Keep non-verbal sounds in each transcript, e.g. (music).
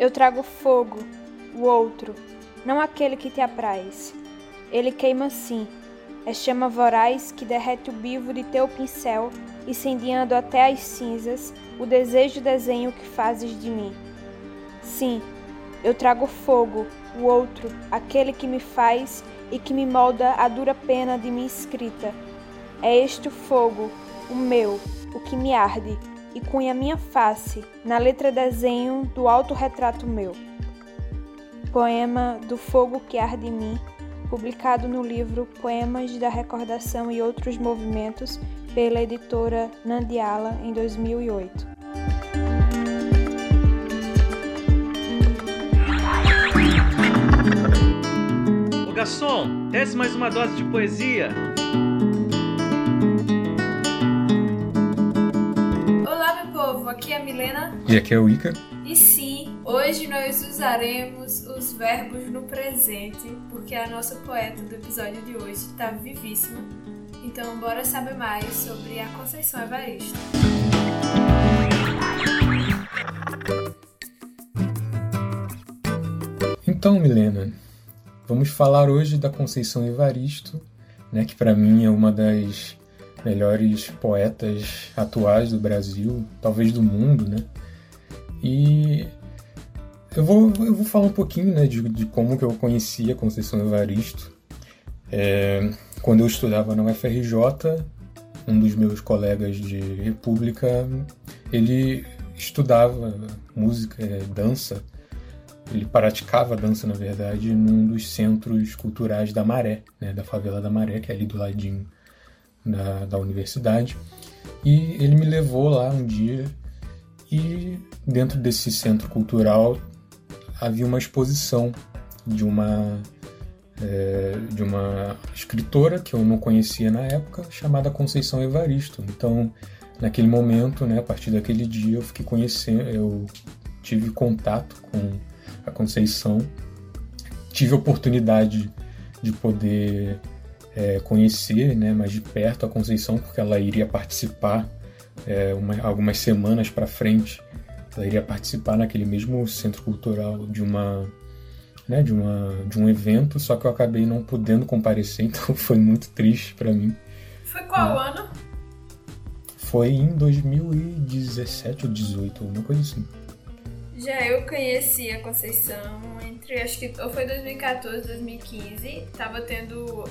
Eu trago fogo, o outro, não aquele que te apraz. Ele queima sim, é chama voraz que derrete o bivo de teu pincel, incendiando até as cinzas o desejo desenho que fazes de mim. Sim, eu trago fogo, o outro, aquele que me faz e que me molda a dura pena de minha escrita. É este o fogo, o meu, o que me arde, e cunha minha face na letra desenho do autorretrato meu. Poema do fogo que arde em mim, publicado no livro Poemas da Recordação e Outros Movimentos, pela editora Nandiala, em 2008. Ô garçom, desce mais uma dose de poesia. Aqui é a Milena. E aqui é o Ica. E sim, hoje nós usaremos os verbos no presente, porque a nossa poeta do episódio de hoje está vivíssima. Então, bora saber mais sobre a Conceição Evaristo. Então, Milena, vamos falar hoje da Conceição Evaristo, né, que para mim é uma das melhores poetas atuais do Brasil, talvez do mundo, né? E eu vou, eu vou falar um pouquinho né, de, de como que eu conheci a Conceição Evaristo. É, quando eu estudava na UFRJ, um dos meus colegas de República, ele estudava música, é, dança, ele praticava dança, na verdade, num dos centros culturais da Maré, né, da favela da Maré, que é ali do ladinho da, da universidade. E ele me levou lá um dia e dentro desse centro cultural havia uma exposição de uma é, de uma escritora que eu não conhecia na época chamada Conceição Evaristo. Então, naquele momento, né, a partir daquele dia, eu fiquei conhecendo, eu tive contato com a Conceição, tive a oportunidade de poder é, conhecer, né, mais de perto a Conceição, porque ela iria participar é, uma, algumas semanas para frente, ela iria participar naquele mesmo centro cultural de uma né, de, uma, de um evento, só que eu acabei não podendo comparecer, (laughs) então foi muito triste para mim. Foi qual né? ano? Foi em 2017 ou 2018, alguma coisa assim. Já eu conheci a Conceição entre, acho que ou foi 2014, 2015. Tava tendo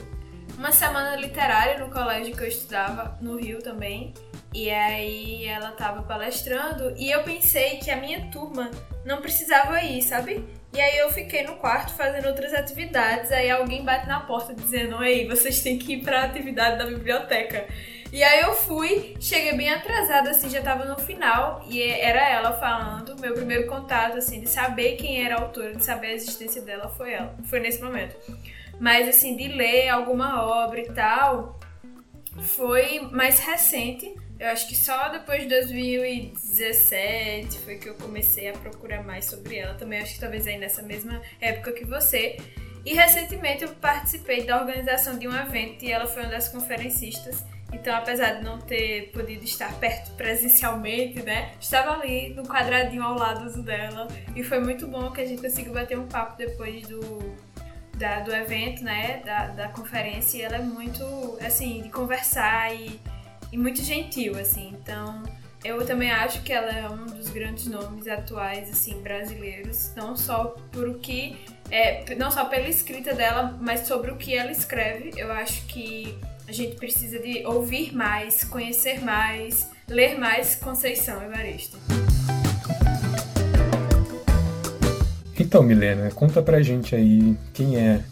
uma semana literária no colégio que eu estudava, no Rio também. E aí ela tava palestrando e eu pensei que a minha turma não precisava ir, sabe? E aí eu fiquei no quarto fazendo outras atividades, aí alguém bate na porta dizendo: "Ei, vocês têm que ir para atividade da biblioteca". E aí eu fui, cheguei bem atrasada assim, já tava no final e era ela falando, meu primeiro contato assim de saber quem era a autora, de saber a existência dela foi ela. Foi nesse momento. Mas assim, de ler alguma obra e tal, foi mais recente eu acho que só depois de 2017 foi que eu comecei a procurar mais sobre ela. Também acho que talvez aí nessa mesma época que você. E recentemente eu participei da organização de um evento e ela foi uma das conferencistas. Então, apesar de não ter podido estar perto presencialmente, né? Estava ali no quadradinho ao lado dela. E foi muito bom que a gente conseguiu bater um papo depois do, da, do evento, né? Da, da conferência. E ela é muito, assim, de conversar e e muito gentil, assim. Então, eu também acho que ela é um dos grandes nomes atuais, assim, brasileiros, não só por o que, é, não só pela escrita dela, mas sobre o que ela escreve. Eu acho que a gente precisa de ouvir mais, conhecer mais, ler mais Conceição Evaristo. Então, Milena, conta pra gente aí quem é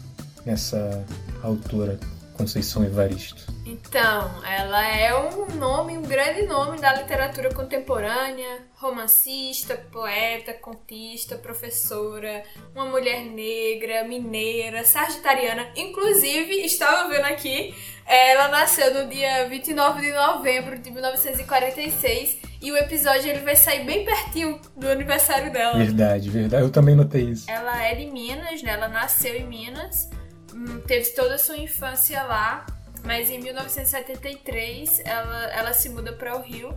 essa autora Conceição Evaristo. Então, ela é um nome, um grande nome da literatura contemporânea, romancista, poeta, contista, professora, uma mulher negra, mineira, sagitariana. Inclusive, estava vendo aqui, ela nasceu no dia 29 de novembro de 1946 e o episódio ele vai sair bem pertinho do aniversário dela. Verdade, verdade. Eu também notei isso. Ela é de Minas, né? Ela nasceu em Minas, hum, teve toda a sua infância lá mas em 1973 ela, ela se muda para o Rio.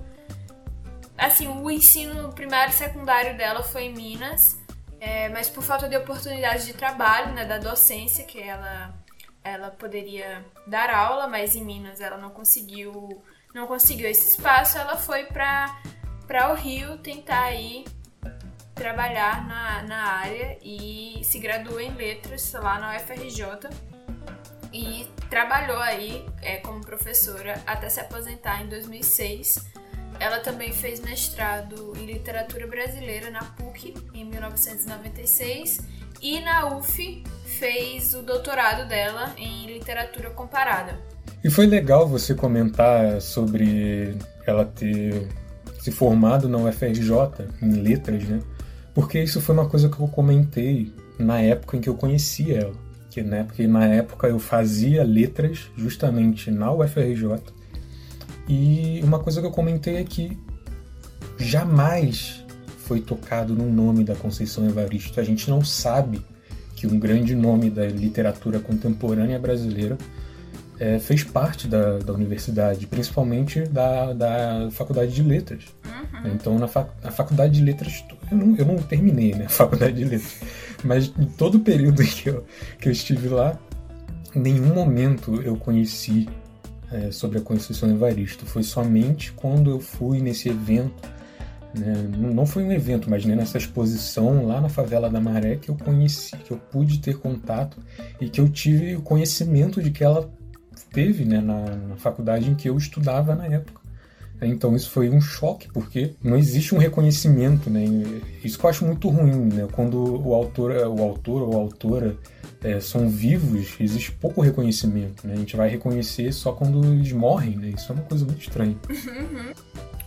Assim, o ensino primário e secundário dela foi em Minas. é, mas por falta de oportunidades de trabalho, né, da docência, que ela, ela poderia dar aula, mas em Minas ela não conseguiu, não conseguiu esse espaço, ela foi para o Rio tentar aí trabalhar na, na área e se graduou em letras lá na UFRJ e trabalhou aí é, como professora até se aposentar em 2006 ela também fez mestrado em literatura brasileira na PUC em 1996 e na UF fez o doutorado dela em literatura comparada. E foi legal você comentar sobre ela ter se formado na UFRJ em letras, né? Porque isso foi uma coisa que eu comentei na época em que eu conheci ela. Que, né, porque na época eu fazia letras justamente na UFRJ e uma coisa que eu comentei é que jamais foi tocado no nome da Conceição Evaristo. A gente não sabe que um grande nome da literatura contemporânea brasileira é, fez parte da, da universidade, principalmente da, da Faculdade de Letras. Uhum. Então, na, fac, na Faculdade de Letras, eu não, eu não terminei né, a Faculdade de Letras, mas em todo o período (laughs) que eu, que eu estive lá, em nenhum momento eu conheci é, sobre a Conceição Evaristo. Foi somente quando eu fui nesse evento, né, não foi um evento, mas né, nessa exposição lá na favela da Maré que eu conheci, que eu pude ter contato e que eu tive o conhecimento de que ela teve né, na, na faculdade em que eu estudava na época. Então isso foi um choque, porque não existe um reconhecimento, né? Isso que eu acho muito ruim, né? Quando o autor, o autor ou a autora é, são vivos, existe pouco reconhecimento, né? A gente vai reconhecer só quando eles morrem, né? Isso é uma coisa muito estranha. (laughs) Uhum.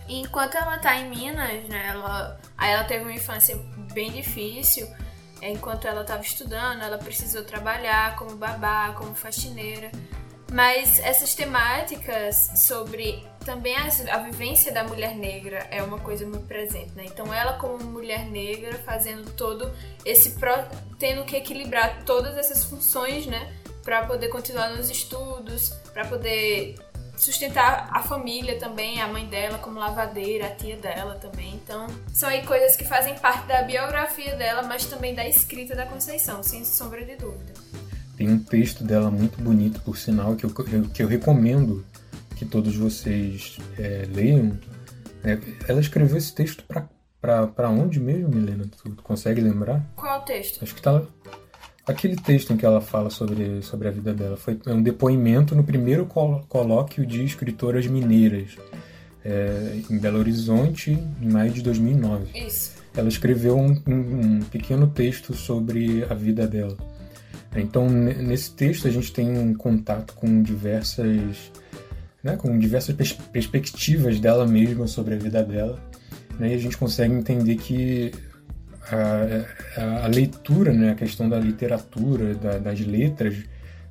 Enquanto ela tá em Minas, né? Ela, aí ela teve uma infância bem difícil. Enquanto ela estava estudando, ela precisou trabalhar como babá, como faxineira. Mas essas temáticas sobre também a, a, vivência da mulher negra é uma coisa muito presente, né? Então ela como mulher negra fazendo todo esse pro, tendo que equilibrar todas essas funções, né, para poder continuar nos estudos, para poder sustentar a família também, a mãe dela como lavadeira, a tia dela também. Então, são aí coisas que fazem parte da biografia dela, mas também da escrita da Conceição, sem sombra de dúvida. Tem um texto dela muito bonito, por sinal, que eu, que eu recomendo que todos vocês é, leiam. É, ela escreveu esse texto para onde mesmo, Milena? Tu, tu, consegue lembrar? Qual texto? Acho que tá. Aquele texto em que ela fala sobre, sobre a vida dela. Foi um depoimento no primeiro colóquio de escritoras mineiras, é, em Belo Horizonte, em maio de 2009. Isso. Ela escreveu um, um, um pequeno texto sobre a vida dela. Então, nesse texto, a gente tem um contato com diversas né, com diversas pers perspectivas dela mesma sobre a vida dela, né, e a gente consegue entender que a, a, a leitura, né, a questão da literatura, da, das letras,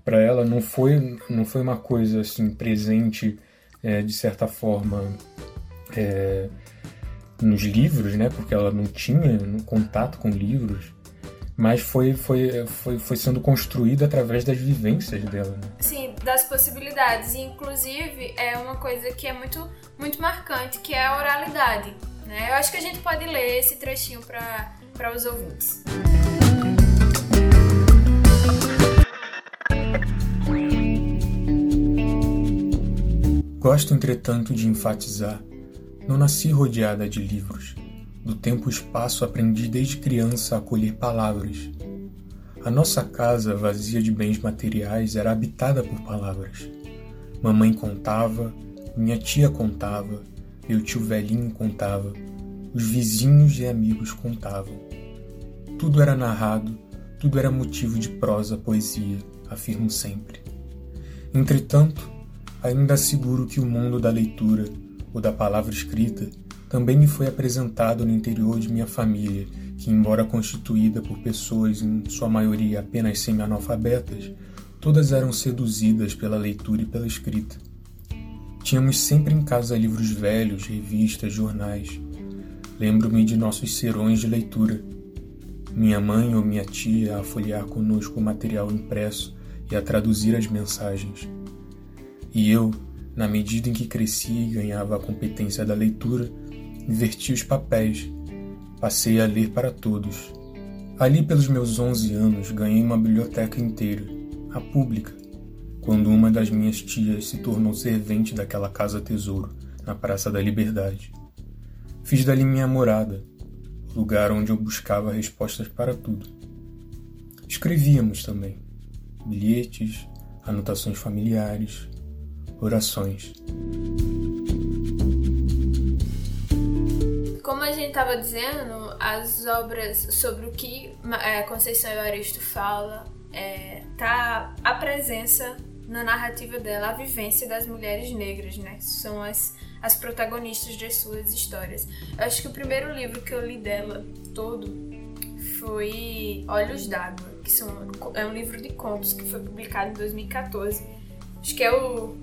para ela não foi, não foi uma coisa assim presente é, de certa forma é, nos livros, né, porque ela não tinha contato com livros, mas foi, foi, foi, foi sendo construída através das vivências dela. Né? Sim, das possibilidades. E, inclusive, é uma coisa que é muito, muito marcante, que é a oralidade. Né? Eu acho que a gente pode ler esse trechinho para os ouvintes. Gosto, entretanto, de enfatizar: não nasci rodeada de livros do tempo e espaço aprendi desde criança a acolher palavras. A nossa casa, vazia de bens materiais, era habitada por palavras. Mamãe contava, minha tia contava, meu tio velhinho contava, os vizinhos e amigos contavam. Tudo era narrado, tudo era motivo de prosa, poesia, afirmo sempre. Entretanto, ainda asseguro que o mundo da leitura, ou da palavra escrita, também me foi apresentado no interior de minha família, que, embora constituída por pessoas em sua maioria apenas semi-analfabetas, todas eram seduzidas pela leitura e pela escrita. Tínhamos sempre em casa livros velhos, revistas, jornais. Lembro-me de nossos serões de leitura. Minha mãe ou minha tia a folhear conosco o material impresso e a traduzir as mensagens. E eu, na medida em que crescia e ganhava a competência da leitura, Inverti os papéis. Passei a ler para todos. Ali, pelos meus 11 anos, ganhei uma biblioteca inteira, a pública, quando uma das minhas tias se tornou servente daquela casa tesouro, na Praça da Liberdade. Fiz dali minha morada, lugar onde eu buscava respostas para tudo. Escrevíamos também bilhetes, anotações familiares, orações. Como a gente estava dizendo, as obras sobre o que é, Conceição Evaristo fala é, tá a presença na narrativa dela, a vivência das mulheres negras, né? São as, as protagonistas das suas histórias. Eu acho que o primeiro livro que eu li dela todo foi Olhos d'Água, que são, é um livro de contos que foi publicado em 2014. Acho que é o.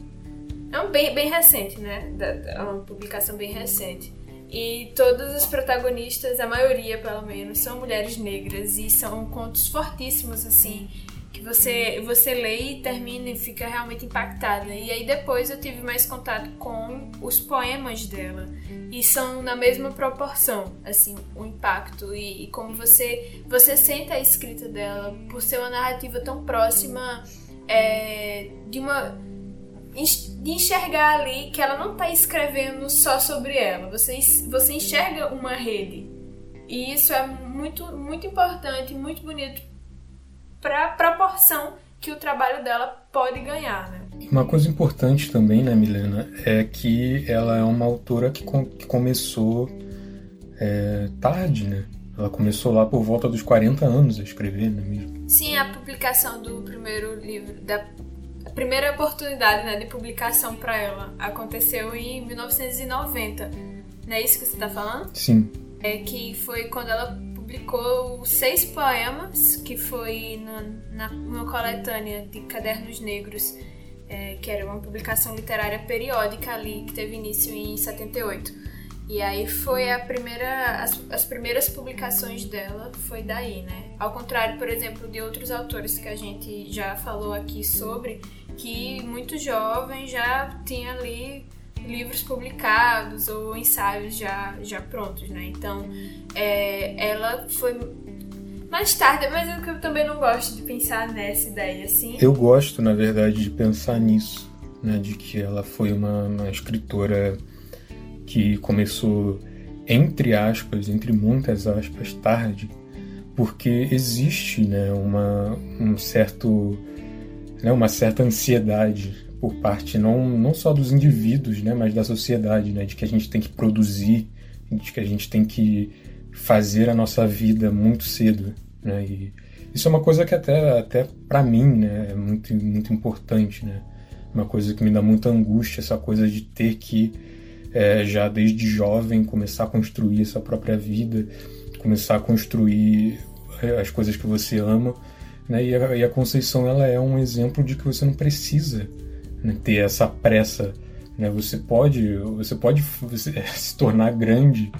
É um bem, bem recente, né? É uma publicação bem recente. E todas as protagonistas, a maioria pelo menos, são mulheres negras e são contos fortíssimos, assim, que você, você lê e termina e fica realmente impactada. E aí depois eu tive mais contato com os poemas dela. E são na mesma proporção, assim, o impacto e, e como você, você sente a escrita dela por ser uma narrativa tão próxima é, de uma de enxergar ali que ela não está escrevendo só sobre ela. Você, você enxerga uma rede. E isso é muito, muito importante, muito bonito para a proporção que o trabalho dela pode ganhar, né? Uma coisa importante também, né, Milena, é que ela é uma autora que, com, que começou é, tarde, né? Ela começou lá por volta dos 40 anos a escrever, não é mesmo? Sim, a publicação do primeiro livro, da primeira oportunidade né, de publicação para ela aconteceu em 1990. Não é isso que você está falando? Sim. É que foi quando ela publicou seis poemas, que foi no, na uma coletânea de Cadernos Negros, é, que era uma publicação literária periódica ali, que teve início em 78. E aí foi a primeira, as, as primeiras publicações dela foi daí, né? Ao contrário, por exemplo, de outros autores que a gente já falou aqui sobre, que muito jovem já tinha ali livros publicados ou ensaios já, já prontos, né? Então, é, ela foi mais tarde, mas eu, eu também não gosto de pensar nessa ideia, assim. Eu gosto, na verdade, de pensar nisso, né? De que ela foi uma, uma escritora que começou, entre aspas, entre muitas aspas, tarde, porque existe, né? Uma, um certo... Né, uma certa ansiedade por parte não, não só dos indivíduos, né, mas da sociedade, né, de que a gente tem que produzir, de que a gente tem que fazer a nossa vida muito cedo, né, e isso é uma coisa que até, até para mim, né, é muito, muito importante, né, uma coisa que me dá muita angústia, essa coisa de ter que, é, já desde jovem, começar a construir essa própria vida, começar a construir é, as coisas que você ama, né, e a, e a Conceição, ela é um exemplo de que você não precisa né, ter essa pressa. Né? Você pode, você pode (laughs) se tornar grande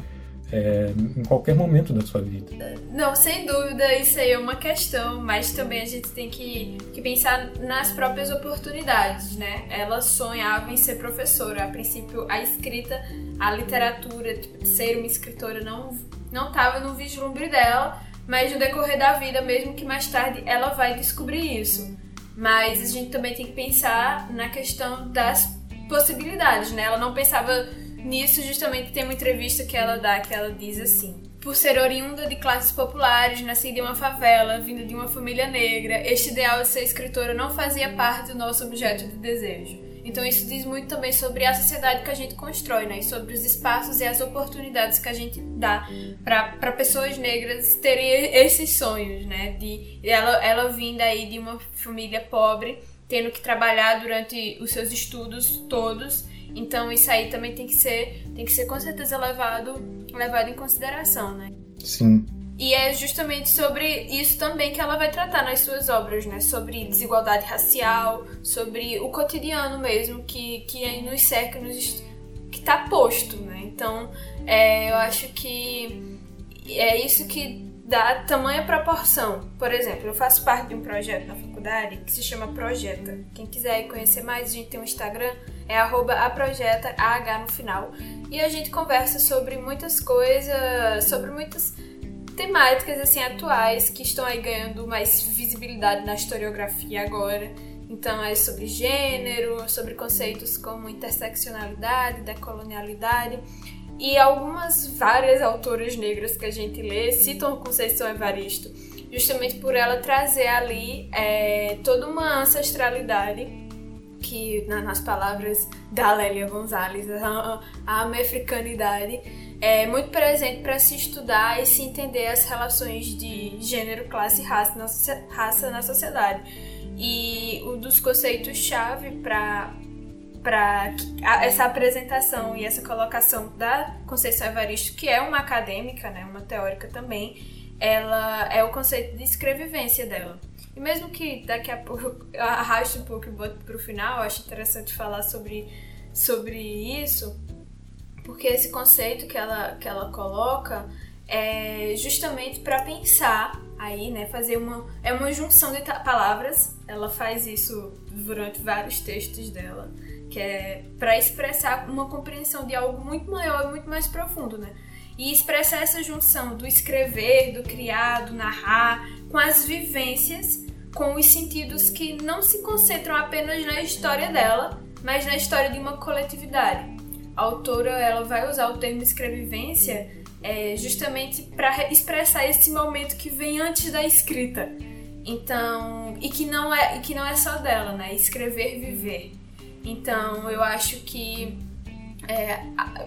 é, em qualquer momento da sua vida. Não, sem dúvida, isso aí é uma questão, mas também a gente tem que, que pensar nas próprias oportunidades, né? Ela sonhava em ser professora. A princípio, a escrita, a literatura, tipo, ser uma escritora não não estava no vislumbre dela, mas no decorrer da vida, mesmo que mais tarde, ela vai descobrir isso. Mas a gente também tem que pensar na questão das possibilidades, né? Ela não pensava nisso, justamente tem uma entrevista que ela dá que ela diz assim: por ser oriunda de classes populares, nascida em uma favela, vinda de uma família negra, este ideal de ser escritora não fazia parte do nosso objeto de desejo. Então isso diz muito também sobre a sociedade que a gente constrói, né? E sobre os espaços e as oportunidades que a gente dá para pessoas negras terem esses sonhos, né? De ela, ela vinda aí de uma família pobre, tendo que trabalhar durante os seus estudos todos. Então isso aí também tem que ser, tem que ser com certeza levado, levado em consideração, né? Sim. E é justamente sobre isso também que ela vai tratar nas suas obras, né? Sobre desigualdade racial, sobre o cotidiano mesmo que, que aí nos cerca, nos, que está posto, né? Então, é, eu acho que é isso que dá tamanha proporção. Por exemplo, eu faço parte de um projeto na faculdade que se chama Projeta. Quem quiser conhecer mais, a gente tem um Instagram, é arroba aprojeta, AH no final. E a gente conversa sobre muitas coisas, sobre muitas temáticas assim atuais que estão aí ganhando mais visibilidade na historiografia agora. Então é sobre gênero, sobre conceitos como interseccionalidade, decolonialidade. E algumas várias autoras negras que a gente lê citam Conceição Evaristo, justamente por ela trazer ali é, toda uma ancestralidade que, nas palavras da Lélia Gonzalez, a, a americanidade é muito presente para se estudar e se entender as relações de gênero, classe e raça na, raça na sociedade. E um dos conceitos-chave para para essa apresentação e essa colocação da Conceição Evaristo, que é uma acadêmica, né, uma teórica também, ela é o conceito de escrevivência dela. E mesmo que daqui a pouco eu arraste um pouco e bote para o final, acho interessante falar sobre, sobre isso, porque esse conceito que ela, que ela coloca é justamente para pensar aí, né, fazer uma é uma junção de palavras. Ela faz isso durante vários textos dela, que é para expressar uma compreensão de algo muito maior e muito mais profundo, né? E expressar essa junção do escrever, do criar, do narrar, com as vivências, com os sentidos que não se concentram apenas na história dela, mas na história de uma coletividade a autora ela vai usar o termo escrevivência é, justamente para expressar esse momento que vem antes da escrita. Então, e que não é, e que não é só dela, né? Escrever, viver. Então, eu acho que é,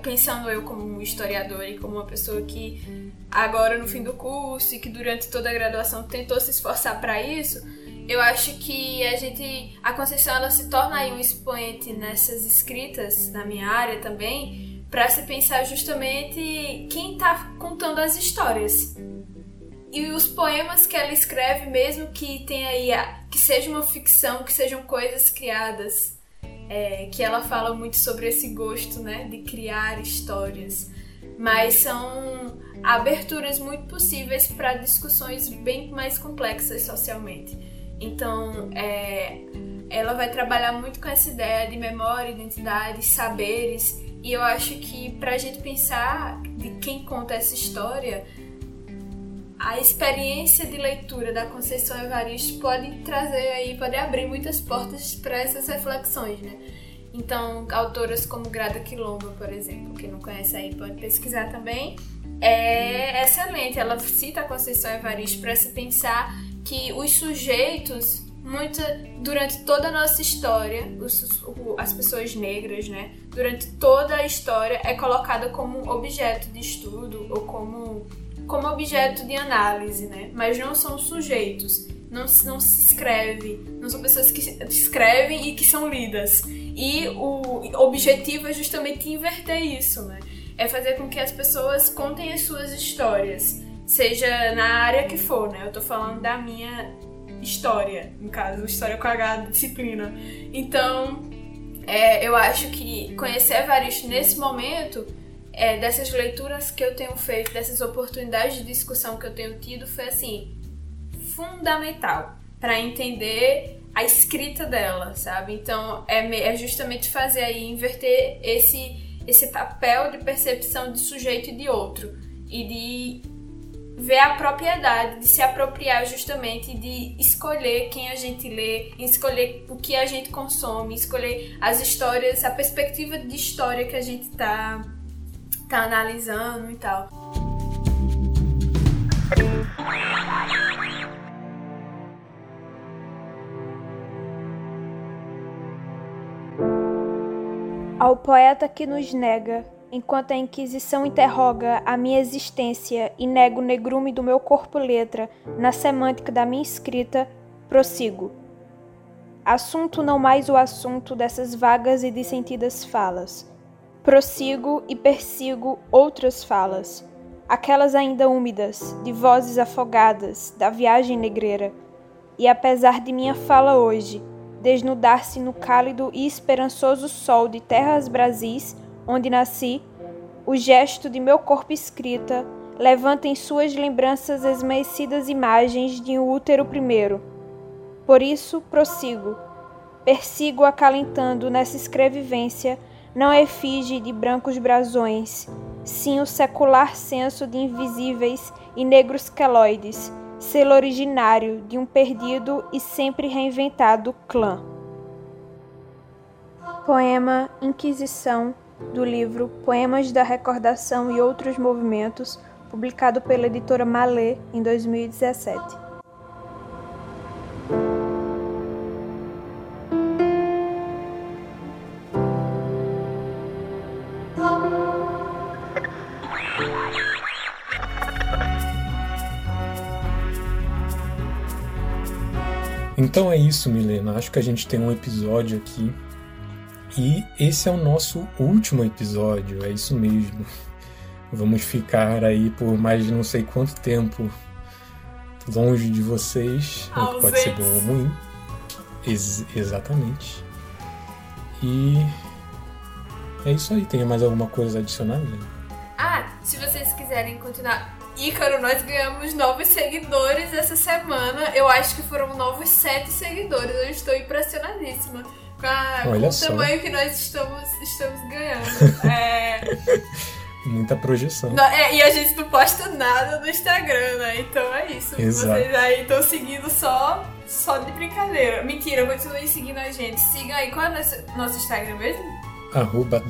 pensando eu como historiadora e como uma pessoa que agora no fim do curso e que durante toda a graduação tentou se esforçar para isso, eu acho que a gente a Conceição ela se torna aí um expoente nessas escritas na minha área também para se pensar justamente quem está contando as histórias. E os poemas que ela escreve mesmo que tenha aí que seja uma ficção que sejam coisas criadas é, que ela fala muito sobre esse gosto né de criar histórias. Mas são aberturas muito possíveis para discussões bem mais complexas socialmente então, é, ela vai trabalhar muito com essa ideia de memória, identidade, saberes. E eu acho que para a gente pensar de quem conta essa história, a experiência de leitura da Conceição Evaristo pode trazer aí, pode abrir muitas portas para essas reflexões, né? Então, autoras como Grada Quilombo, por exemplo, quem não conhece aí pode pesquisar também, é excelente. Ela cita a Conceição Evaristo para se pensar que os sujeitos, muita, durante toda a nossa história, os, as pessoas negras, né, durante toda a história é colocada como objeto de estudo ou como, como objeto de análise, né, mas não são sujeitos. Não, não se escreve, não são pessoas que escrevem e que são lidas. E o objetivo é justamente inverter isso, né? É fazer com que as pessoas contem as suas histórias seja na área que for, né? Eu tô falando da minha história, no caso, história com H disciplina. Então, é, eu acho que conhecer Evaristo nesse momento, é, dessas leituras que eu tenho feito, dessas oportunidades de discussão que eu tenho tido, foi assim, fundamental para entender a escrita dela, sabe? Então, é, é justamente fazer aí, inverter esse, esse papel de percepção de sujeito e de outro. E de ver a propriedade de se apropriar justamente de escolher quem a gente lê, escolher o que a gente consome, escolher as histórias, a perspectiva de história que a gente tá, tá analisando e tal. Ao poeta que nos nega enquanto a Inquisição interroga a minha existência e nega o negrume do meu corpo-letra na semântica da minha escrita, prossigo. Assunto não mais o assunto dessas vagas e dissentidas falas. Prossigo e persigo outras falas, aquelas ainda úmidas, de vozes afogadas, da viagem negreira. E apesar de minha fala hoje, desnudar-se no cálido e esperançoso sol de terras brasis, onde nasci, o gesto de meu corpo escrita levanta em suas lembranças esmaecidas imagens de um útero primeiro. Por isso prossigo, persigo acalentando nessa escrevivência não a efígie de brancos brasões, sim o secular senso de invisíveis e negros queloides, selo originário de um perdido e sempre reinventado clã. Poema Inquisição, do livro Poemas da Recordação e Outros Movimentos, publicado pela editora Malê em 2017. Então é isso, Milena. Acho que a gente tem um episódio aqui. E esse é o nosso último episódio, é isso mesmo. Vamos ficar aí por mais de não sei quanto tempo longe de vocês. O que pode ser bom ou ruim. Ex exatamente. E é isso aí. Tem mais alguma coisa a adicionar, Milena? Ah, se vocês quiserem continuar Ícaro, nós ganhamos novos seguidores essa semana. Eu acho que foram novos sete seguidores. Eu estou impressionadíssima com, a, com o tamanho que nós estamos, estamos ganhando. (laughs) É... Muita projeção. Não, é, e a gente não posta nada no Instagram, né? Então é isso. Exato. Vocês aí estão seguindo só, só de brincadeira. Mentira, continuem seguindo a gente. Sigam aí. Qual é o nosso, nosso Instagram mesmo? Arroba.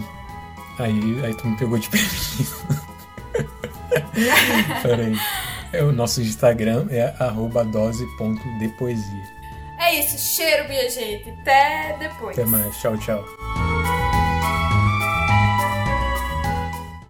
Aí, aí tu me pegou de prejuízo. (laughs) Peraí. É, o nosso Instagram é dose.depoesia. É isso, cheiro, minha gente. Até depois. Até mais. Tchau, tchau.